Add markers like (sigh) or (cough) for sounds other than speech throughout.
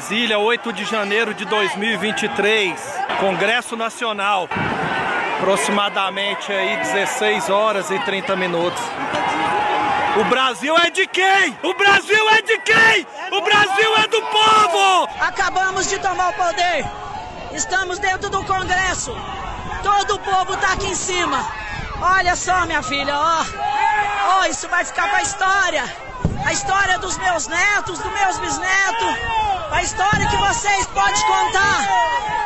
Brasília, 8 de janeiro de 2023, Congresso Nacional. Aproximadamente aí 16 horas e 30 minutos. O Brasil é de quem? O Brasil é de quem? O Brasil é do povo! Acabamos de tomar o poder. Estamos dentro do Congresso. Todo o povo está aqui em cima. Olha só, minha filha, ó. Ó, isso vai ficar para a história. A história dos meus netos, dos meus bisnetos. A história que vocês podem contar.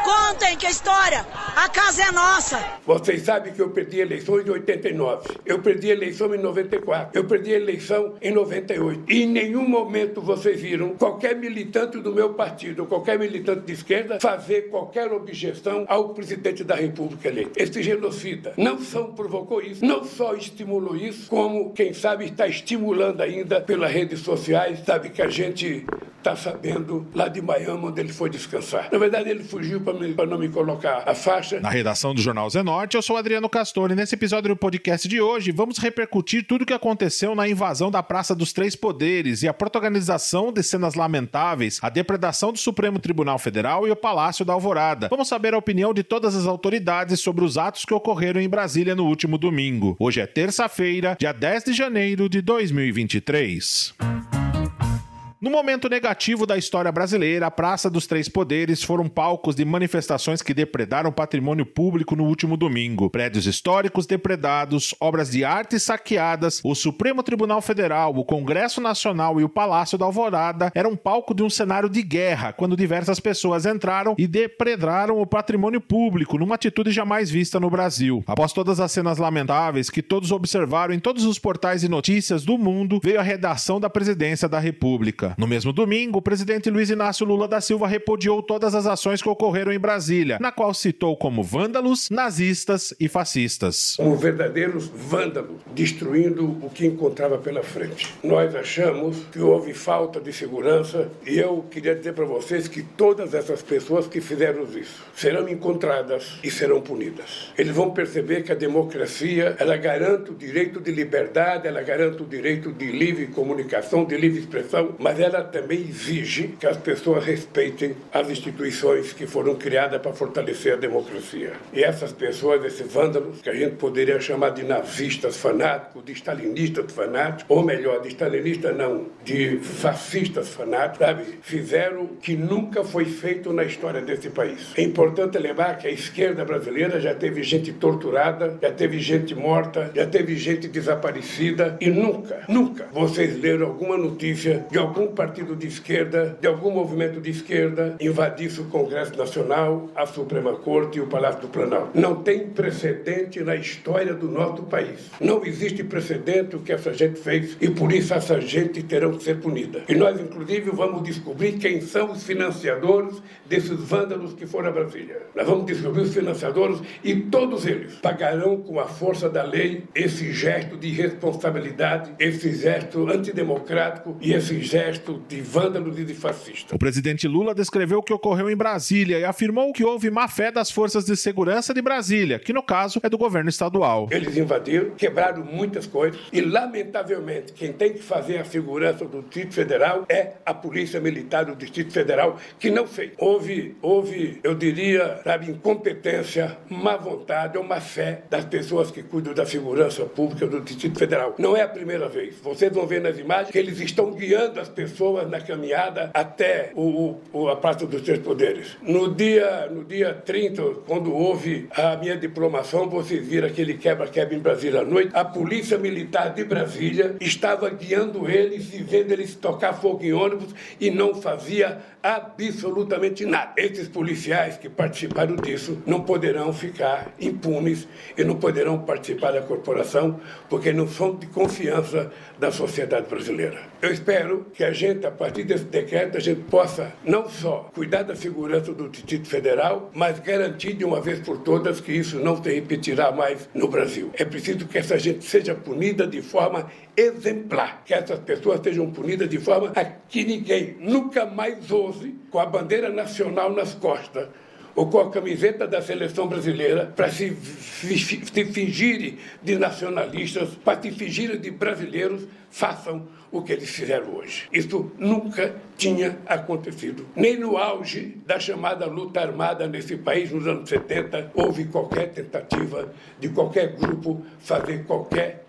Contem que a história, a casa é nossa. Vocês sabem que eu perdi eleições em 89. Eu perdi eleição em 94. Eu perdi eleição em 98. E em nenhum momento vocês viram qualquer militante do meu partido, qualquer militante de esquerda, fazer qualquer objeção ao presidente da República eleito. Esse genocida não só provocou isso, não só estimulou isso, como, quem sabe, está estimulando ainda pelas redes sociais, sabe que a gente está sabendo lá de Miami, onde ele foi descansar. Na verdade, ele fugiu para não me colocar a faixa. Na redação do Jornal Zenorte, eu sou Adriano Castor e nesse episódio do podcast de hoje vamos repercutir tudo o que aconteceu na invasão da Praça dos Três Poderes e a protagonização de cenas lamentáveis, a depredação do Supremo Tribunal Federal e o Palácio da Alvorada. Vamos saber a opinião de todas as autoridades sobre os atos que ocorreram em Brasília no último domingo. Hoje é terça-feira, dia 10 de janeiro de 2023. No momento negativo da história brasileira, a Praça dos Três Poderes foram palcos de manifestações que depredaram patrimônio público no último domingo. Prédios históricos depredados, obras de arte saqueadas, o Supremo Tribunal Federal, o Congresso Nacional e o Palácio da Alvorada eram palco de um cenário de guerra, quando diversas pessoas entraram e depredaram o patrimônio público, numa atitude jamais vista no Brasil. Após todas as cenas lamentáveis que todos observaram em todos os portais de notícias do mundo, veio a redação da Presidência da República. No mesmo domingo, o presidente Luiz Inácio Lula da Silva repudiou todas as ações que ocorreram em Brasília, na qual citou como vândalos, nazistas e fascistas. Como verdadeiros vândalos, destruindo o que encontrava pela frente. Nós achamos que houve falta de segurança e eu queria dizer para vocês que todas essas pessoas que fizeram isso serão encontradas e serão punidas. Eles vão perceber que a democracia, ela garante o direito de liberdade, ela garante o direito de livre comunicação, de livre expressão, mas ela também exige que as pessoas respeitem as instituições que foram criadas para fortalecer a democracia. E essas pessoas, esses vândalos, que a gente poderia chamar de nazistas fanáticos, de stalinistas fanáticos, ou melhor, de stalinistas não, de fascistas fanáticos, sabe? Fizeram o que nunca foi feito na história desse país. É importante lembrar que a esquerda brasileira já teve gente torturada, já teve gente morta, já teve gente desaparecida e nunca, nunca vocês leram alguma notícia de algum partido de esquerda, de algum movimento de esquerda, invadisse o Congresso Nacional, a Suprema Corte e o Palácio do Planalto. Não tem precedente na história do nosso país. Não existe precedente o que essa gente fez e por isso essa gente terão que ser punida. E nós, inclusive, vamos descobrir quem são os financiadores desses vândalos que foram a Brasília. Nós vamos descobrir os financiadores e todos eles pagarão com a força da lei esse gesto de irresponsabilidade, esse gesto antidemocrático e esse gesto de vândalos e de fascistas. O presidente Lula descreveu o que ocorreu em Brasília e afirmou que houve má fé das forças de segurança de Brasília, que no caso é do governo estadual. Eles invadiram, quebraram muitas coisas e, lamentavelmente, quem tem que fazer a segurança do Distrito Federal é a Polícia Militar do Distrito Federal, que não fez. Houve, houve eu diria, sabe, incompetência, má vontade ou má fé das pessoas que cuidam da segurança pública do Distrito Federal. Não é a primeira vez. Vocês vão ver nas imagens que eles estão guiando as pessoas pessoas na caminhada até o, o, a Praça dos Três Poderes. No dia, no dia 30, quando houve a minha diplomação, vocês viram aquele quebra-quebra em Brasília à noite, a Polícia Militar de Brasília estava guiando eles vendo eles tocar fogo em ônibus e não fazia absolutamente nada. Esses policiais que participaram disso não poderão ficar impunes e não poderão participar da corporação porque não são de confiança da sociedade brasileira. Eu espero que a gente, a partir desse decreto, a gente possa não só cuidar da segurança do Distrito Federal, mas garantir de uma vez por todas que isso não se repetirá mais no Brasil. É preciso que essa gente seja punida de forma exemplar, que essas pessoas sejam punidas de forma a que ninguém nunca mais ouse, com a bandeira nacional nas costas, ou com a camiseta da seleção brasileira para se, se fingirem de nacionalistas, para se fingirem de brasileiros, façam o que eles fizeram hoje. Isso nunca tinha acontecido. Nem no auge da chamada luta armada nesse país, nos anos 70, houve qualquer tentativa de qualquer grupo fazer qualquer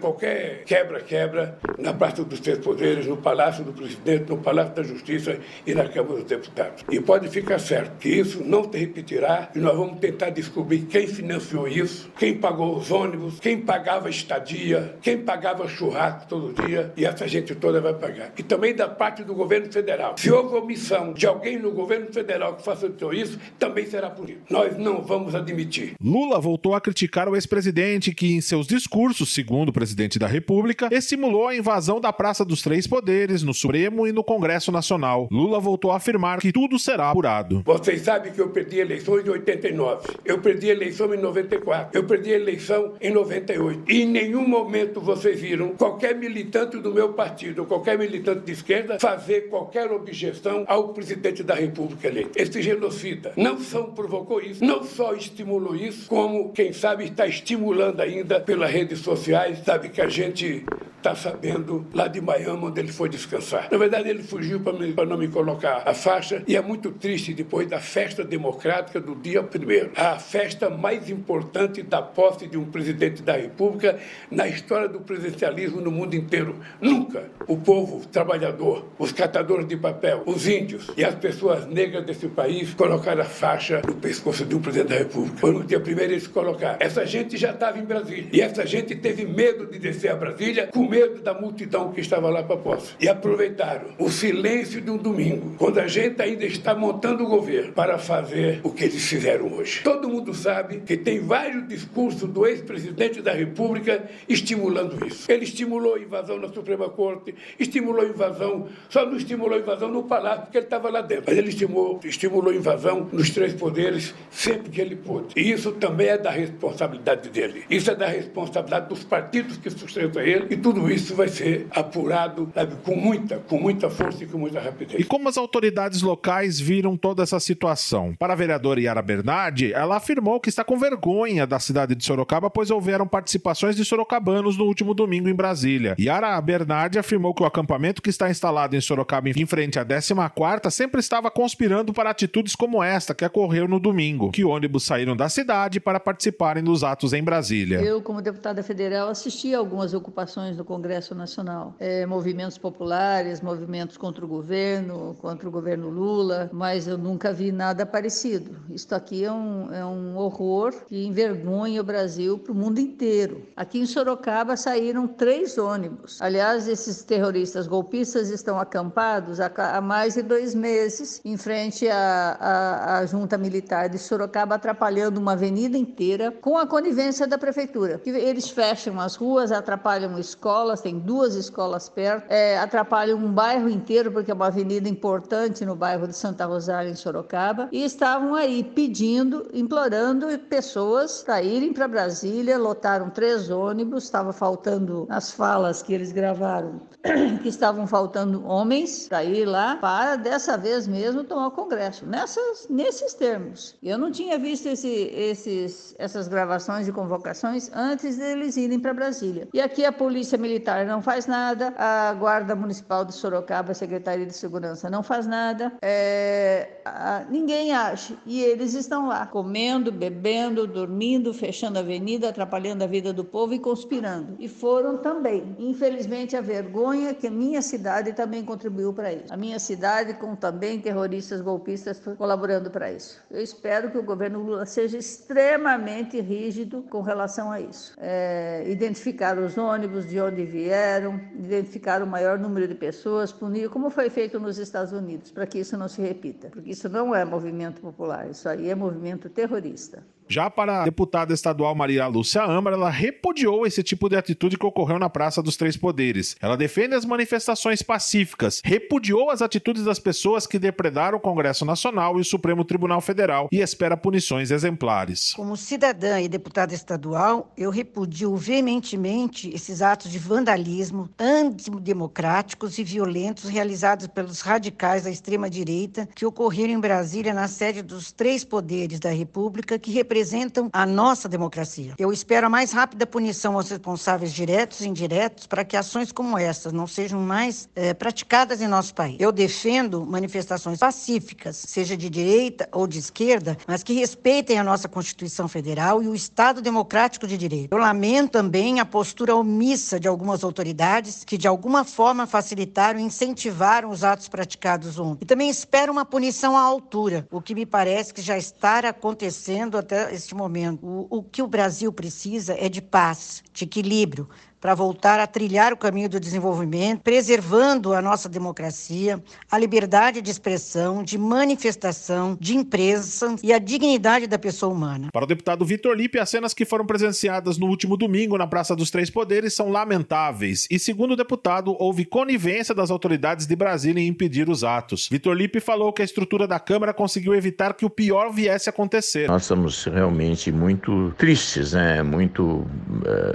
qualquer quebra-quebra na Praça dos Três Poderes, no Palácio do Presidente, no Palácio da Justiça e na Câmara dos Deputados. E pode ficar certo que isso não se repetirá e nós vamos tentar descobrir quem financiou isso, quem pagou os ônibus, quem pagava estadia, quem pagava churrasco todo dia e essa gente toda vai pagar. E também da parte do governo federal. Se houve omissão de alguém no governo federal que facilitou isso, também será punido. Nós não vamos admitir. Lula voltou a criticar o ex-presidente que, em seus discursos, segundo o presidente da República, estimulou a invasão da Praça dos Três Poderes no Supremo e no Congresso Nacional. Lula voltou a afirmar que tudo será apurado. Vocês sabem que eu perdi eleições em 89, eu perdi eleição em 94, eu perdi eleição em 98. E em nenhum momento vocês viram qualquer militante do meu partido, qualquer militante de esquerda, fazer qualquer objeção ao presidente da República eleito. Esse genocida não só provocou isso, não só estimulou isso, como, quem sabe, está estimulando ainda pelas redes sociais, sabe que a gente está sabendo lá de Miami, onde ele foi descansar. Na verdade, ele fugiu para não me colocar a faixa, e é muito triste depois da festa democrática do dia primeiro, a festa mais importante da posse de um presidente da República na história do presidencialismo no mundo inteiro. Nunca o povo trabalhador, os catadores de papel, os índios e as pessoas negras desse país colocaram a faixa no pescoço um presidente da República. Foi no dia primeiro eles colocaram. Essa gente já estava em Brasília, e essa gente teve medo de descer a Brasília com medo da multidão que estava lá para a posse. E aproveitaram o silêncio de um domingo, quando a gente ainda está montando o governo, para fazer o que eles fizeram hoje. Todo mundo sabe que tem vários discursos do ex-presidente da República estimulando isso. Ele estimulou a invasão na Suprema Corte, estimulou a invasão, só não estimulou a invasão no Palácio, porque ele estava lá dentro. Mas ele estimulou, estimulou a invasão nos três poderes sempre que ele pôde. E isso também é da responsabilidade dele. Isso é da responsabilidade dos partidos que sustentam ele e tudo isso vai ser apurado sabe, com muita, com muita força e com muita rapidez. E como as autoridades locais viram toda essa situação? Para a vereadora Yara Bernardi, ela afirmou que está com vergonha da cidade de Sorocaba, pois houveram participações de sorocabanos no último domingo em Brasília. Yara Bernardi afirmou que o acampamento que está instalado em Sorocaba em frente à 14ª sempre estava conspirando para atitudes como esta que ocorreu no domingo, que ônibus saíram da cidade para participarem dos atos em Brasília. Eu, como deputada federal, assisti a algumas ocupações no Congresso Nacional. É, movimentos populares, movimentos contra o governo, contra o governo Lula, mas eu nunca vi nada parecido. Isto aqui é um, é um horror que envergonha o Brasil para o mundo inteiro. Aqui em Sorocaba saíram três ônibus. Aliás, esses terroristas golpistas estão acampados há, há mais de dois meses em frente à, à, à junta militar de Sorocaba, atrapalhando uma avenida inteira com a conivência da prefeitura. Eles fecham as ruas, atrapalham escolas escolas, tem duas escolas perto, é, atrapalham um bairro inteiro, porque é uma avenida importante no bairro de Santa Rosália, em Sorocaba, e estavam aí pedindo, implorando pessoas para irem para Brasília, lotaram três ônibus, estava faltando nas falas que eles gravaram, (clears throat) que estavam faltando homens para ir lá, para dessa vez mesmo tomar o Congresso, nessas, nesses termos. Eu não tinha visto esse, esses, essas gravações de convocações antes deles irem para Brasília. E aqui a Polícia Militar não faz nada, a Guarda Municipal de Sorocaba, a Secretaria de Segurança não faz nada, é, a, ninguém age. E eles estão lá, comendo, bebendo, dormindo, fechando a avenida, atrapalhando a vida do povo e conspirando. E foram também. Infelizmente, a vergonha que minha cidade também contribuiu para isso. A minha cidade, com também terroristas golpistas colaborando para isso. Eu espero que o governo Lula seja extremamente rígido com relação a isso. É, identificar os ônibus de onde vieram, identificar o maior número de pessoas, punir, como foi feito nos Estados Unidos, para que isso não se repita. Porque isso não é movimento popular, isso aí é movimento terrorista. Já para a deputada estadual Maria Lúcia Âmara, ela repudiou esse tipo de atitude que ocorreu na Praça dos Três Poderes. Ela defende as manifestações pacíficas, repudiou as atitudes das pessoas que depredaram o Congresso Nacional e o Supremo Tribunal Federal e espera punições exemplares. Como cidadã e deputada estadual, eu repudio veementemente esses atos de vandalismo antidemocráticos e violentos realizados pelos radicais da extrema-direita que ocorreram em Brasília na sede dos três poderes da República que representam a nossa democracia. Eu espero a mais rápida punição aos responsáveis diretos e indiretos para que ações como essas não sejam mais é, praticadas em nosso país. Eu defendo manifestações pacíficas, seja de direita ou de esquerda, mas que respeitem a nossa Constituição Federal e o Estado Democrático de Direito. Eu lamento também a postura omissa de algumas autoridades que, de alguma forma, facilitaram e incentivaram os atos praticados ontem. E também espero uma punição à altura, o que me parece que já está acontecendo até este momento. O, o que o Brasil precisa é de paz, de equilíbrio, para voltar a trilhar o caminho do desenvolvimento, preservando a nossa democracia, a liberdade de expressão, de manifestação, de imprensa e a dignidade da pessoa humana. Para o deputado Vitor Lipe, as cenas que foram presenciadas no último domingo na Praça dos Três Poderes são lamentáveis e, segundo o deputado, houve conivência das autoridades de Brasília em impedir os atos. Vitor Lipe falou que a estrutura da Câmara conseguiu evitar que o pior viesse a acontecer. Nós estamos realmente muito tristes, né? muito uh,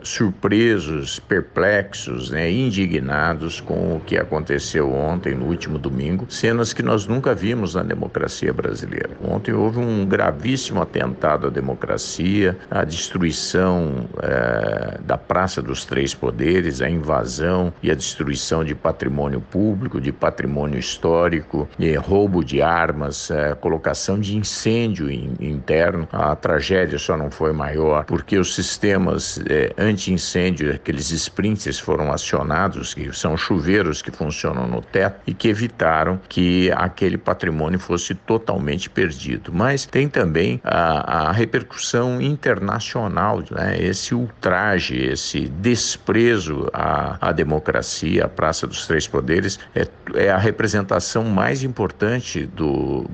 surpresos perplexos, né, indignados com o que aconteceu ontem, no último domingo, cenas que nós nunca vimos na democracia brasileira. Ontem houve um gravíssimo atentado à democracia, a destruição é, da Praça dos Três Poderes, a invasão e a destruição de patrimônio público, de patrimônio histórico, roubo de armas, é, colocação de incêndio in, interno. A tragédia só não foi maior porque os sistemas é, anti-incêndio, aqueles aqueles sprints foram acionados, que são chuveiros que funcionam no teto e que evitaram que aquele patrimônio fosse totalmente perdido. Mas tem também a, a repercussão internacional, né? esse ultraje, esse desprezo à, à democracia, à Praça dos Três Poderes, é, é a representação mais importante do,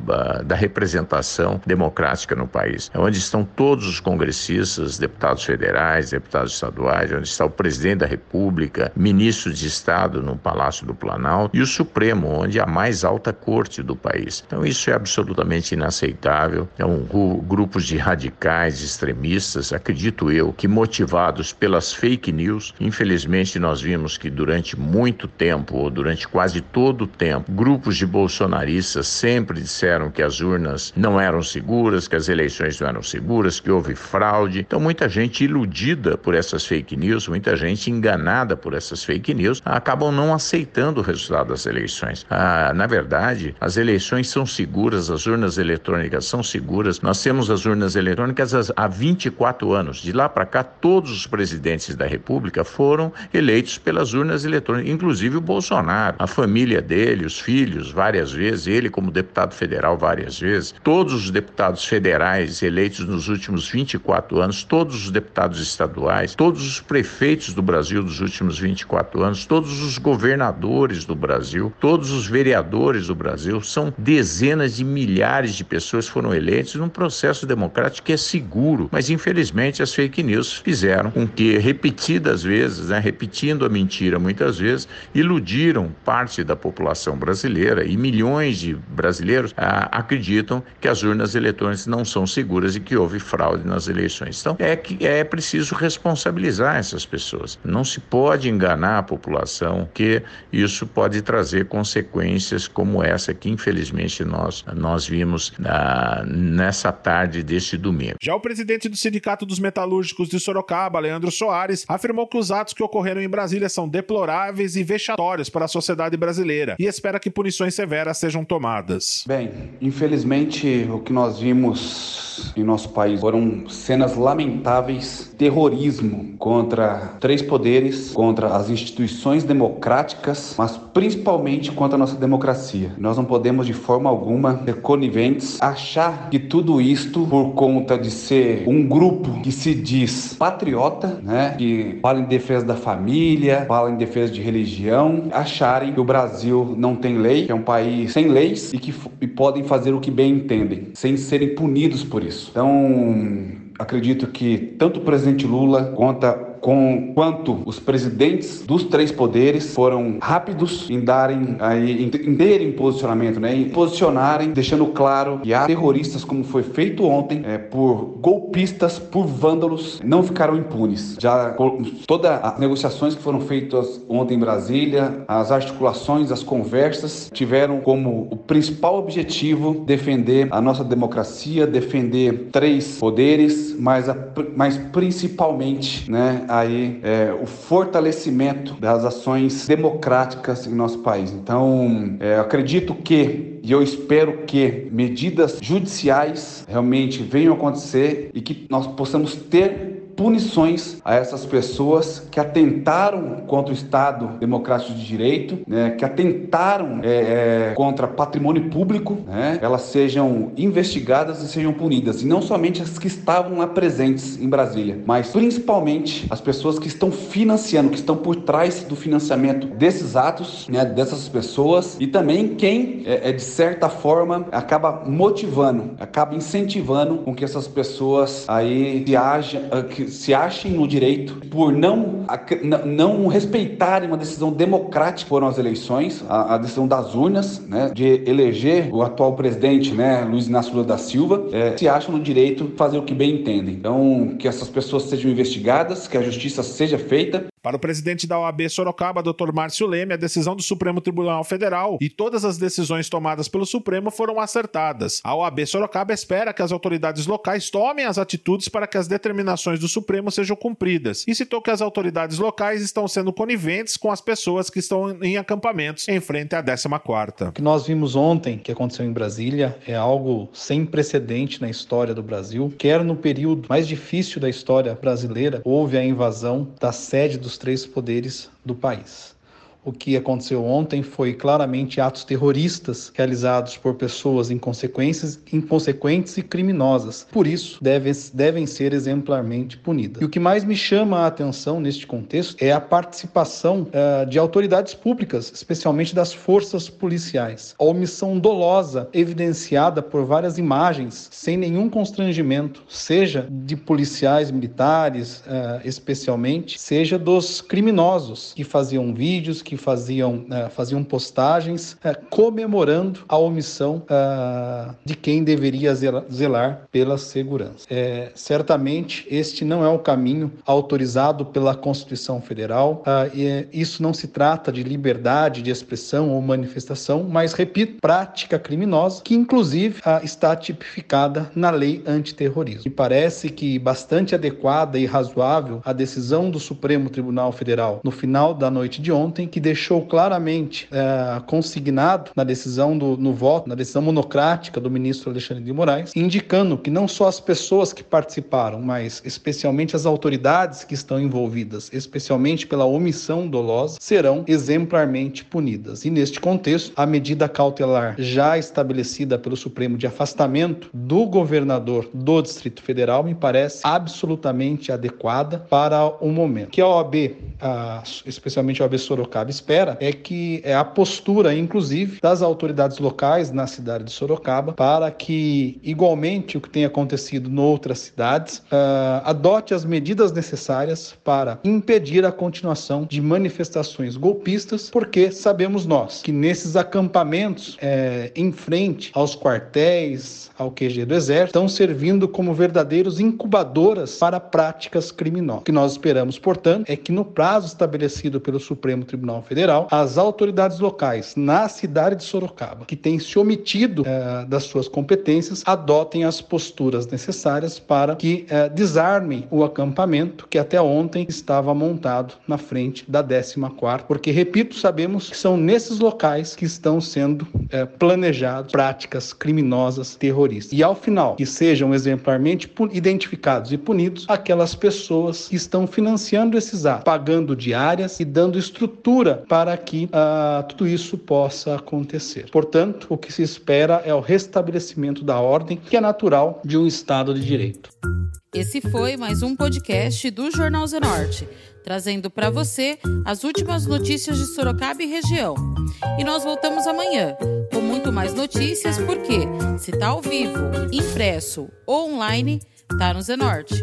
da representação democrática no país. É onde estão todos os congressistas, deputados federais, deputados estaduais, onde está o presidente presidente da República, ministros de Estado no Palácio do Planalto e o Supremo, onde é a mais alta corte do país. Então isso é absolutamente inaceitável. Um grupos de radicais extremistas, acredito eu, que motivados pelas fake news, infelizmente nós vimos que durante muito tempo, ou durante quase todo o tempo, grupos de bolsonaristas sempre disseram que as urnas não eram seguras, que as eleições não eram seguras, que houve fraude. Então muita gente iludida por essas fake news, muita gente gente enganada por essas fake news, acabam não aceitando o resultado das eleições. Ah, na verdade, as eleições são seguras, as urnas eletrônicas são seguras. Nós temos as urnas eletrônicas há 24 anos. De lá para cá, todos os presidentes da República foram eleitos pelas urnas eletrônicas, inclusive o Bolsonaro, a família dele, os filhos, várias vezes, ele como deputado federal várias vezes, todos os deputados federais eleitos nos últimos 24 anos, todos os deputados estaduais, todos os prefeitos do Brasil dos últimos 24 anos, todos os governadores do Brasil, todos os vereadores do Brasil, são dezenas de milhares de pessoas foram eleitas num processo democrático que é seguro. Mas infelizmente as fake news fizeram com que repetidas vezes, né, repetindo a mentira muitas vezes, iludiram parte da população brasileira e milhões de brasileiros ah, acreditam que as urnas eletrônicas não são seguras e que houve fraude nas eleições. Então é que é preciso responsabilizar essas pessoas pessoas. Não se pode enganar a população, que isso pode trazer consequências como essa que infelizmente nós, nós vimos na, nessa tarde deste domingo. Já o presidente do Sindicato dos Metalúrgicos de Sorocaba, Leandro Soares, afirmou que os atos que ocorreram em Brasília são deploráveis e vexatórios para a sociedade brasileira e espera que punições severas sejam tomadas. Bem, infelizmente o que nós vimos em nosso país foram cenas lamentáveis, terrorismo contra três poderes, contra as instituições democráticas, mas principalmente contra a nossa democracia. Nós não podemos de forma alguma ser coniventes, achar que tudo isto por conta de ser um grupo que se diz patriota, né, que fala em defesa da família, fala em defesa de religião, acharem que o Brasil não tem lei, que é um país sem leis e que e podem fazer o que bem entendem, sem serem punidos por isso. Então, acredito que tanto o presidente Lula quanto com quanto os presidentes dos três poderes foram rápidos em darem aí, em, em terem posicionamento, né, em posicionarem, deixando claro que há terroristas, como foi feito ontem, é, por golpistas, por vândalos, não ficaram impunes. Já todas as negociações que foram feitas ontem em Brasília, as articulações, as conversas tiveram como o principal objetivo defender a nossa democracia, defender três poderes, mas, a, mas principalmente, né, aí é, o fortalecimento das ações democráticas em nosso país. Então, é, acredito que e eu espero que medidas judiciais realmente venham a acontecer e que nós possamos ter punições a essas pessoas que atentaram contra o Estado democrático de direito, né, que atentaram é, é, contra patrimônio público, né, elas sejam investigadas e sejam punidas. E não somente as que estavam lá presentes em Brasília, mas principalmente as pessoas que estão financiando, que estão por trás do financiamento desses atos, né, dessas pessoas e também quem, é, é de certa forma, acaba motivando, acaba incentivando com que essas pessoas aí se, haja, que se achem no direito por não, não respeitarem uma decisão democrática foram as eleições, a, a decisão das urnas, né, de eleger o atual presidente, né, Luiz Inácio Lula da Silva, é, se acham no direito de fazer o que bem entendem. Então, que essas pessoas sejam investigadas, que a justiça seja feita para o presidente da OAB Sorocaba, Dr. Márcio Leme, a decisão do Supremo Tribunal Federal e todas as decisões tomadas pelo Supremo foram acertadas. A OAB Sorocaba espera que as autoridades locais tomem as atitudes para que as determinações do Supremo sejam cumpridas e citou que as autoridades locais estão sendo coniventes com as pessoas que estão em acampamentos em frente à 14ª. O que nós vimos ontem, que aconteceu em Brasília, é algo sem precedente na história do Brasil. Quer no período mais difícil da história brasileira, houve a invasão da sede do dos três poderes do país. O que aconteceu ontem foi claramente atos terroristas realizados por pessoas inconsequentes, inconsequentes e criminosas. Por isso, devem, devem ser exemplarmente punidas. E o que mais me chama a atenção neste contexto é a participação uh, de autoridades públicas, especialmente das forças policiais. A omissão dolosa evidenciada por várias imagens, sem nenhum constrangimento, seja de policiais militares, uh, especialmente, seja dos criminosos que faziam vídeos, que faziam, uh, faziam postagens uh, comemorando a omissão uh, de quem deveria zelar pela segurança. É, certamente este não é o caminho autorizado pela Constituição Federal. isso não se trata de liberdade de expressão ou manifestação, mas, repito, prática criminosa que, inclusive, está tipificada na lei antiterrorismo. E parece que bastante adequada e razoável a decisão do Supremo Tribunal Federal no final da noite de ontem, que que deixou claramente é, consignado na decisão do no voto, na decisão monocrática do ministro Alexandre de Moraes, indicando que não só as pessoas que participaram, mas especialmente as autoridades que estão envolvidas, especialmente pela omissão dolosa, serão exemplarmente punidas. E neste contexto, a medida cautelar já estabelecida pelo Supremo de afastamento do governador do Distrito Federal me parece absolutamente adequada para o momento. Que a OAB, a, especialmente a OAB Sorocaba, espera é que é a postura, inclusive, das autoridades locais na cidade de Sorocaba para que, igualmente o que tem acontecido em outras cidades, uh, adote as medidas necessárias para impedir a continuação de manifestações golpistas, porque sabemos nós que nesses acampamentos é, em frente aos quartéis, ao QG do Exército, estão servindo como verdadeiros incubadoras para práticas criminosas. O que nós esperamos, portanto, é que no prazo estabelecido pelo Supremo Tribunal Federal, as autoridades locais na cidade de Sorocaba, que têm se omitido eh, das suas competências, adotem as posturas necessárias para que eh, desarmem o acampamento que até ontem estava montado na frente da 14ª, porque, repito, sabemos que são nesses locais que estão sendo eh, planejadas práticas criminosas terroristas. E ao final, que sejam exemplarmente identificados e punidos aquelas pessoas que estão financiando esses atos, pagando diárias e dando estrutura para que uh, tudo isso possa acontecer. Portanto, o que se espera é o restabelecimento da ordem, que é natural de um Estado de Direito. Esse foi mais um podcast do Jornal Zenorte, trazendo para você as últimas notícias de Sorocaba e região. E nós voltamos amanhã com muito mais notícias, porque se está ao vivo, impresso ou online, Tá no Zenorte.